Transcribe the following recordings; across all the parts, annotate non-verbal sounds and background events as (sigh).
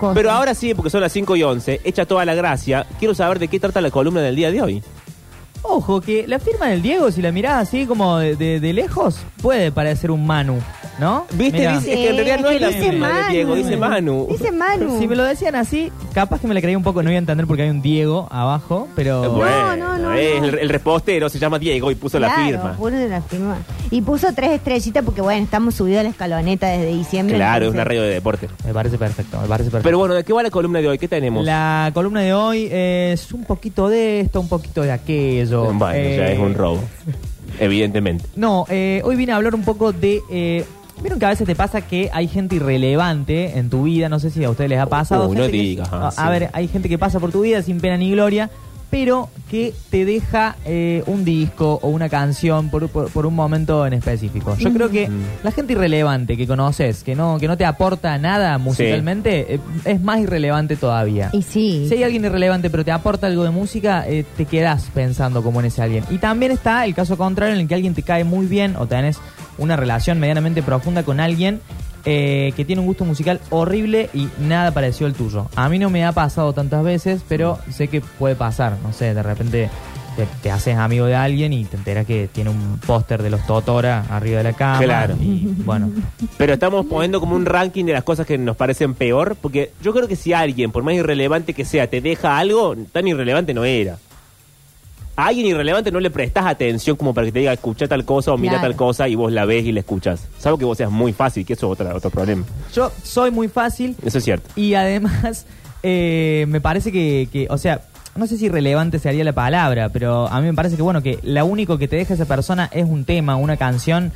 cosas. Pero ahora sí, porque son las 5 y 11, echa toda la gracia. Quiero saber de qué trata la columna del día de hoy. Ojo, que la firma del Diego, si la mirás así como de, de- de lejos, puede parecer un Manu, ¿no? ¿Viste? Mirá. Dice- es que en realidad no es la dice firma de Manu. Diego, dice Manu. Dice Manu. Si me lo decían así, capaz que me la creía un poco, no iba a entender porque hay un Diego abajo, pero... Bueno, no, no, es no. El, el repostero se llama Diego y puso la Claro, firma. puso la firma. Y puso tres estrellitas porque, bueno, estamos subidos a la escaloneta desde diciembre. Claro, es una radio de deporte. Me parece perfecto, me parece perfecto. Pero bueno, ¿de qué va la columna de hoy? ¿Qué tenemos? La columna de hoy es un poquito de esto, un poquito de aquello. Bueno, ya Eh, es un robo. (laughs) Evidentemente. No, eh, hoy vine a hablar un poco de... eh, Vieron que a veces te pasa que hay gente irrelevante en tu vida, no sé si a ustedes les ha pasado. Uy, no gente que- digas, ah, a, sí. a ver, hay gente que pasa por tu vida sin pena ni gloria, pero que te deja eh, un disco o una canción por, por- por un momento en específico. Yo creo que Mm. la gente irrelevante que conoces, que no, que no te aporta nada musicalmente, eh, es más irrelevante todavía. Y sí. Si hay alguien irrelevante pero te aporta algo de música, eh, te quedas pensando como en ese alguien. Y también está el caso contrario en el que alguien te cae muy bien o tenés una relación medianamente profunda con alguien eh, que tiene un gusto musical horrible y nada parecido al tuyo. A mí no me ha pasado tantas veces, pero sé que puede pasar. No sé, de repente te, te haces amigo de alguien y te enteras que tiene un póster de los Totora arriba de la cama. Claro. Y bueno, (laughs) Pero estamos poniendo como un ranking de las cosas que nos parecen peor, porque yo creo que si alguien, por más irrelevante que sea, te deja algo, tan irrelevante no era. A alguien irrelevante no le prestas atención como para que te diga escucha tal cosa o mira Claro. tal cosa y vos la ves y la escuchas. Salvo que vos seas muy fácil, que eso es otra, otro problema. yo soy muy fácil Eso es cierto. Y además, (laughs) eh, me parece que, que, o sea, no sé si relevante sería la palabra, pero a mí me parece que, bueno, que lo único que te deja esa persona es un tema, una canción.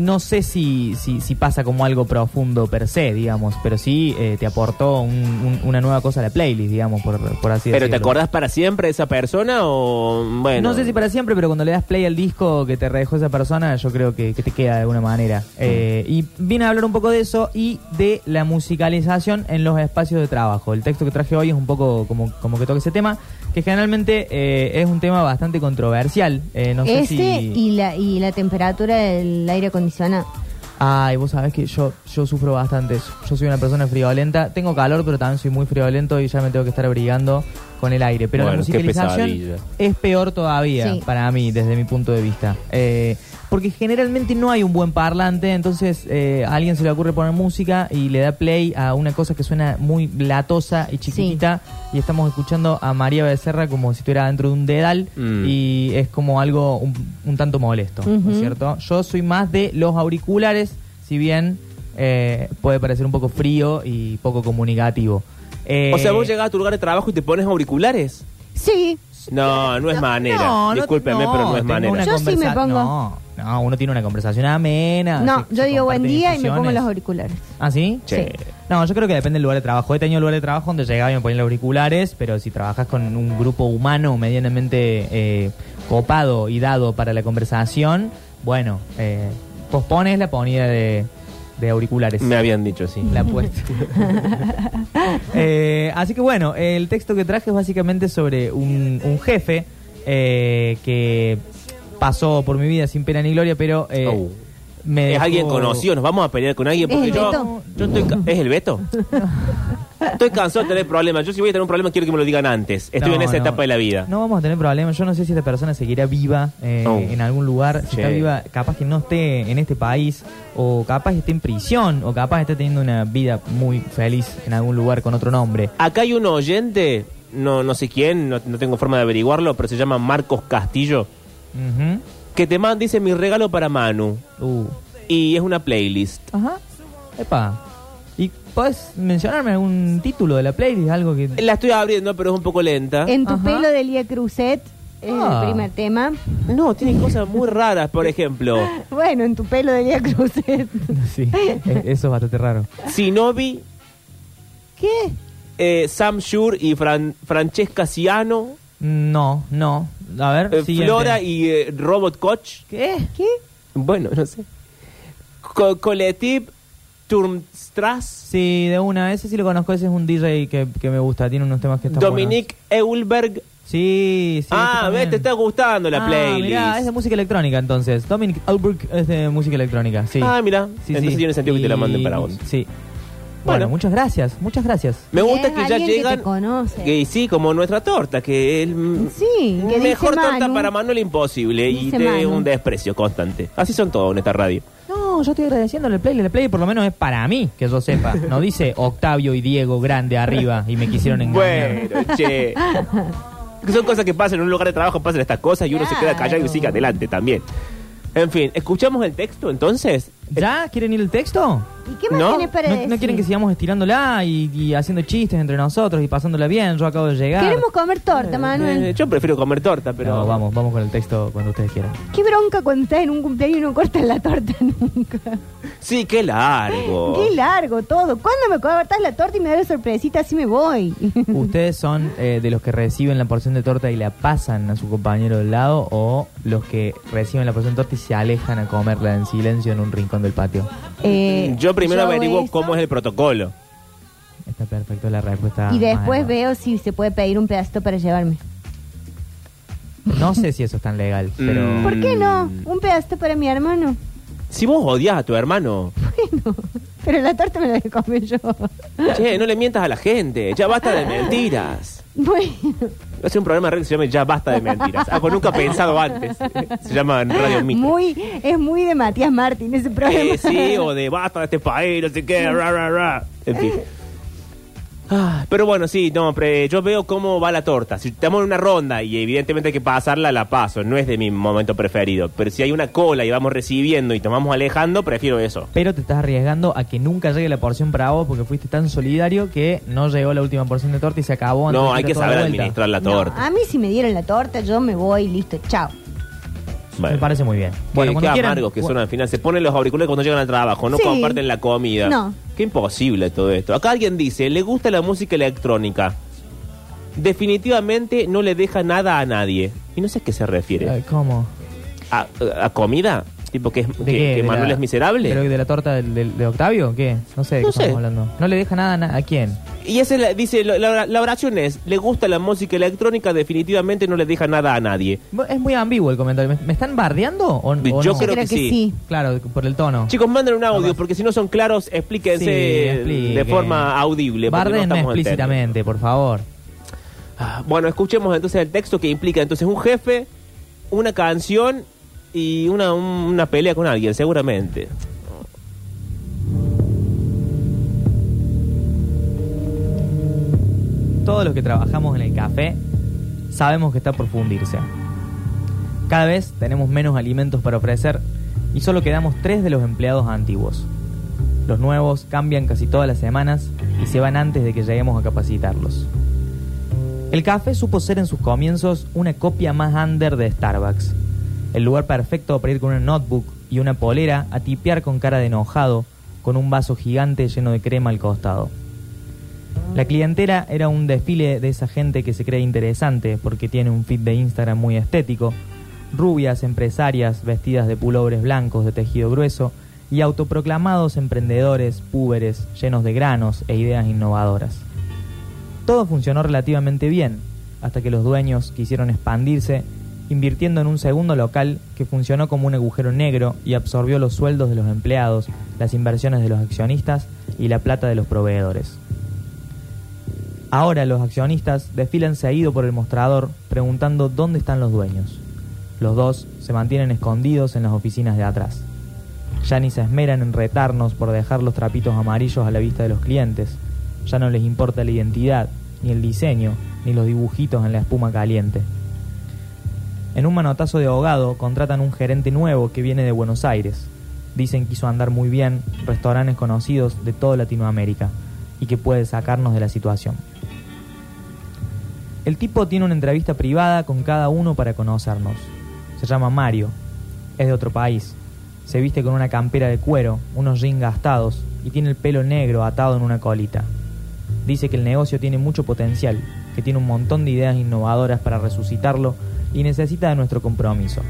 No sé si, si, si pasa como algo profundo per se, digamos, pero sí eh, te aportó un- un- una nueva cosa a la playlist, digamos, por, por así ¿Pero decirlo. te acordás para siempre de esa persona o bueno? No sé si para siempre, pero cuando le das play al disco que te redejó esa persona, yo creo que, que te queda de alguna manera. Eh, y vine a hablar un poco de eso y de la musicalización en los espacios de trabajo. El texto que traje hoy es un poco como, como que toca ese tema, que generalmente eh, es un tema bastante controversial. Eh, no sé Ese si... y, la, y la temperatura del aire acondicionado. Ay, vos sabés que yo, yo sufro bastante eso. Yo soy una persona friolenta. Tengo calor, pero también soy muy friolento y ya me tengo que estar abrigando con el aire. Pero Bueno, la musicalización es peor todavía Sí. para mí, desde mi punto de vista. Eh, porque generalmente no hay un buen parlante, entonces eh, a alguien se le ocurre poner música y le da play a una cosa que suena muy latosa y chiquitita. Y estamos escuchando a María Becerra como si estuviera dentro de un dedal. Mm. Y es como algo un, un tanto molesto, ¿no es cierto? Yo soy más de los auriculares, si bien eh, puede parecer un poco frío y poco comunicativo. Eh, O sea, vos llegás a tu lugar de trabajo y te pones auriculares. Sí. No, no es manera. no, no, Discúlpeme, pero no es manera. Yo sí me pongo. No, no, uno tiene una conversación amena. No, se- yo se digo buen día y me pongo los auriculares. ¿Ah, sí? Che. No, yo creo que depende del lugar de trabajo. He tenido lugares de trabajo donde llegaba y me ponía los auriculares, pero si trabajas con un grupo humano medianamente eh, copado y dado para la conversación, bueno, eh, pospones la ponida de, de auriculares. Me habían dicho, sí. La apuesta. (laughs) Eh, así que bueno, el texto que traje es básicamente sobre un, un jefe eh, que pasó por mi vida sin pena ni gloria, pero eh, Oh. me Es dejó- alguien conocido, nos vamos a pelear con alguien ¿Es porque el yo, Beto? yo estoy ca- ¿Es el Beto? (laughs) (laughs) estoy cansado de tener problemas. Yo si voy a tener un problema quiero que me lo digan antes. Estoy No, en esa no. etapa de la vida. No vamos a tener problemas. Yo no sé si esta persona seguirá viva eh, Oh. en algún lugar. Si Sí. está viva, capaz que no esté en este país, o capaz esté en prisión, o capaz esté teniendo una vida muy feliz en algún lugar con otro nombre. Acá hay un oyente, no, no sé quién, no, no tengo forma de averiguarlo, pero se llama Marcos Castillo, Ujú. que te manda, dice mi regalo para Manu. Uh. Y es una playlist. Ajá. Epa. ¿Y podés mencionarme algún título de la playlist? Algo que. La estoy abriendo, pero es un poco lenta. En tu Ajá. pelo de Lía Cruzet es Ah. el primer tema. No, tiene cosas muy raras, por ejemplo. (laughs) Bueno, en tu pelo de Lía Cruzet. (laughs) Sí, e- eso es bastante raro. Sinovi, ¿Qué? eh, Sam Shure y Fran- Francesca Ciano, No, no. A ver, eh, siguiente. Flora y eh, Robot Coach. ¿Qué? ¿Qué? Bueno, no sé. Co Collective Turmstrass. Sí, de una. Ese sí lo conozco. Ese es un DJ que, que me gusta. Tiene unos temas que están Dominique Eulberg. Sí, sí. ah, este ves, te está gustando la Ah, playlist. mirá, es de música electrónica entonces. Dominic Albrecht es de música electrónica, sí. Ah, mira. Sí, Entonces sí. tiene sentido que te la manden para vos. Sí. Bueno, Bueno. muchas gracias, muchas gracias. Me gusta es que ya que llegan. te que sí, como nuestra torta, que el Sí, que mejor dice torta Manu. para Manuel imposible y de Manu. un desprecio constante. Así son todos en esta radio. No, yo estoy agradeciéndole el play. El play por lo menos es para mí, que yo sepa. No dice Octavio y Diego grande arriba y me quisieron engañar. Bueno, che. Que son cosas que pasan en un lugar de trabajo, pasan estas cosas y uno se queda callado y sigue adelante también. En fin, ¿escuchamos el texto entonces? ¿Ya? ¿Quieren ir el texto? ¿Y qué más ¿No? tienes para ¿No, decir? no quieren que sigamos estirándola y, y haciendo chistes entre nosotros y pasándola bien? Yo acabo de llegar. Queremos comer torta, Manuel. Eh, yo prefiero comer torta, pero. Pero vamos, vamos con el texto cuando ustedes quieran. Qué bronca cuando estás en un cumpleaños y no cortas la torta (laughs) nunca. Sí, qué largo. Qué largo todo. ¿Cuándo me cortas la torta y me da la sorpresita? Así me voy. (laughs) ¿Ustedes son eh, de los que reciben la porción de torta y la pasan a su compañero del lado o los que reciben la porción de torta y se alejan a comerla en silencio en un rincón del patio? Eh, yo primero hago averiguo eso cómo es el protocolo. Está perfecto la respuesta. Y después veo si se puede pedir un pedacito para llevarme. No sé si eso es tan legal, (laughs) pero... Mm. ¿Por qué no? Un pedacito para mi hermano. Si vos odias a tu hermano, Pero la torta me la comer yo. che, no le mientas a la gente. Ya basta de mentiras. (laughs) Bueno, Voy a hacer un programa de radio que se llama Ya basta de mentiras. Algo nunca pensado antes. (laughs) Se llama Radio Micro. muy, es muy de Matías Martín ese programa. Eh, sí, o de basta de este país, no sé qué, ra, ra, ra. En fin. Ah, pero bueno, sí, no, pre- yo veo cómo va la torta. Si estamos en una ronda y evidentemente hay que pasarla, la paso. No es de mi momento preferido. Pero si hay una cola y vamos recibiendo y nos vamos alejando, prefiero eso. Pero te estás arriesgando a que nunca llegue la porción para vos porque fuiste tan solidario que no llegó la última porción de torta y se acabó. antes No, hay que toda la saber vuelta. administrar la No, torta. a mí si me dieron la torta, yo me voy, listo, chao. Bueno. Me parece muy bien. Qué, Bueno, qué quieran- amargos que son al final. Se ponen los auriculares cuando llegan al trabajo, no Sí. comparten la comida. No. Qué imposible todo esto. Acá alguien dice, le gusta la música electrónica. Definitivamente no le deja nada a nadie. Y no sé a qué se refiere. ¿Cómo? ¿A, a comida? ¿Tipo que, ¿De que, qué? que ¿De Manuel la- es miserable? ¿Pero de la torta del- del- de Octavio? ¿Qué? No sé de No qué sé. estamos hablando. No le deja nada a na- a quién. Y esa es la- dice, la, la- la oración es, le gusta la música electrónica, definitivamente no le deja nada a nadie. Es muy ambiguo el comentario. ¿Me, me están bardeando o, o Yo no? creo creo que, que sí. sí. Claro, por el tono. Chicos, manden un audio, porque si no son claros, explíquense Sí, explique. de forma audible. no Bardenme explícitamente, por favor. Ah, Bueno, escuchemos entonces el texto que implica entonces un jefe, una canción y una, un- una pelea con alguien, seguramente. Todos los que trabajamos en el café sabemos que está por fundirse. Cada vez tenemos menos alimentos para ofrecer y solo quedamos tres de los empleados antiguos. Los nuevos cambian casi todas las semanas y se van antes de que lleguemos a capacitarlos. El café supo ser en sus comienzos una copia más under de Starbucks. El lugar perfecto para ir con una notebook y una polera a tipear con cara de enojado, con un vaso gigante lleno de crema al costado. La clientela era un desfile de esa gente que se cree interesante porque tiene un feed de Instagram muy estético, rubias empresarias vestidas de pulobres blancos de tejido grueso y autoproclamados emprendedores púberes llenos de granos e ideas innovadoras. Todo funcionó relativamente bien, hasta que los dueños quisieron expandirse, invirtiendo en un segundo local que funcionó como un agujero negro y absorbió los sueldos de los empleados, las inversiones de los accionistas y la plata de los proveedores. Ahora los accionistas desfilan seguido por el mostrador preguntando dónde están los dueños. Los dos se mantienen escondidos en las oficinas de atrás. Ya ni se esmeran en retarnos por dejar los trapitos amarillos a la vista de los clientes. Ya no les importa la identidad, ni el diseño, ni los dibujitos en la espuma caliente. En un manotazo de ahogado contratan un gerente nuevo que viene de Buenos Aires. Dicen que hizo andar muy bien restaurantes conocidos de toda Latinoamérica y que puede sacarnos de la situación. El tipo tiene una entrevista privada con cada uno para conocernos. Se llama Mario, es de otro país. Se viste con una campera de cuero, unos jeans gastados y tiene el pelo negro atado en una colita. Dice que el negocio tiene mucho potencial, que tiene un montón de ideas innovadoras para resucitarlo y necesita de nuestro compromiso.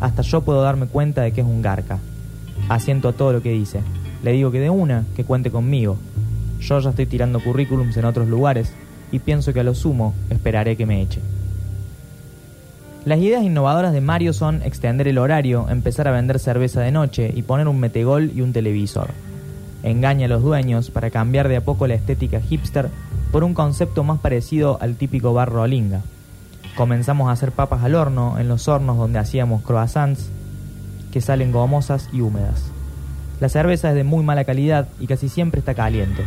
Hasta yo puedo darme cuenta de que es un garca. Asiento a todo lo que dice. Le digo que de una, que cuente conmigo. Yo ya estoy tirando currículums en otros lugares y pienso que a lo sumo esperaré que me eche. Las ideas innovadoras de Mario son extender el horario, empezar a vender cerveza de noche y poner un metegol y un televisor. Engaña a los dueños para cambiar de a poco la estética hipster por un concepto más parecido al típico bar rolinga. Comenzamos a hacer papas al horno en los hornos donde hacíamos croissants que salen gomosas y húmedas. La cerveza es de muy mala calidad y casi siempre está caliente.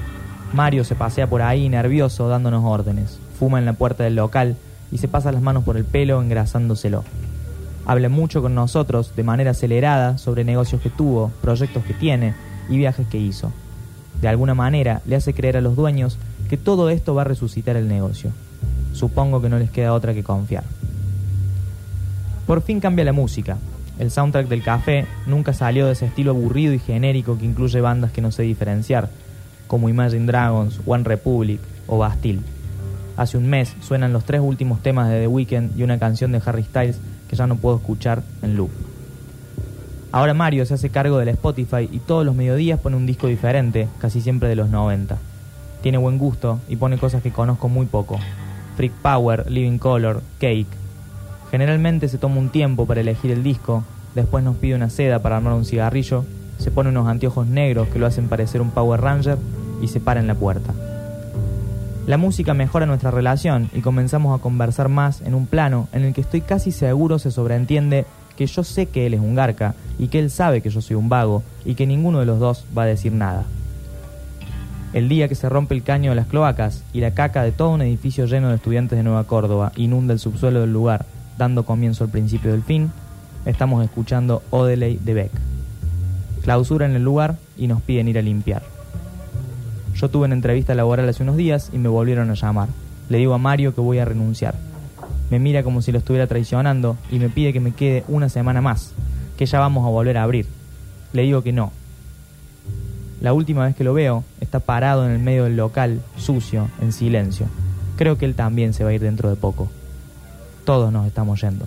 Mario se pasea por ahí nervioso dándonos órdenes, fuma en la puerta del local y se pasa las manos por el pelo engrasándoselo. Habla mucho con nosotros de manera acelerada sobre negocios que tuvo, proyectos que tiene y viajes que hizo. De alguna manera le hace creer a los dueños que todo esto va a resucitar el negocio. Supongo que no les queda otra que confiar. Por fin cambia la música. El soundtrack del café nunca salió de ese estilo aburrido y genérico que incluye bandas que no sé diferenciar, como Imagine Dragons, One Republic o Bastille. Hace un mes suenan los tres últimos temas de The Weeknd y una canción de Harry Styles que ya no puedo escuchar en loop. Ahora Mario se hace cargo del Spotify y todos los mediodías pone un disco diferente, casi siempre de los 90. Tiene buen gusto y pone cosas que conozco muy poco. Freak Power, Living Color, Cake. Generalmente se toma un tiempo para elegir el disco, después nos pide una seda para armar un cigarrillo, se pone unos anteojos negros que lo hacen parecer un Power Ranger y se para en la puerta. La música mejora nuestra relación y comenzamos a conversar más en un plano en el que estoy casi seguro se sobreentiende que yo sé que él es un garca y que él sabe que yo soy un vago y que ninguno de los dos va a decir nada. El día que se rompe el caño de las cloacas y la caca de todo un edificio lleno de estudiantes de Nueva Córdoba inunda el subsuelo del lugar, dando comienzo al principio del fin, estamos escuchando Odeley de Beck. Clausura en el lugar y nos piden ir a limpiar. Yo tuve una entrevista laboral hace unos días y me volvieron a llamar. Le digo a Mario que voy a renunciar. Me mira como si lo estuviera traicionando y me pide que me quede una semana más, que ya vamos a volver a abrir. Le digo que no. La última vez que lo veo, está parado en el medio del local, sucio, en silencio. Creo que él también se va a ir dentro de poco. Todos nos estamos yendo.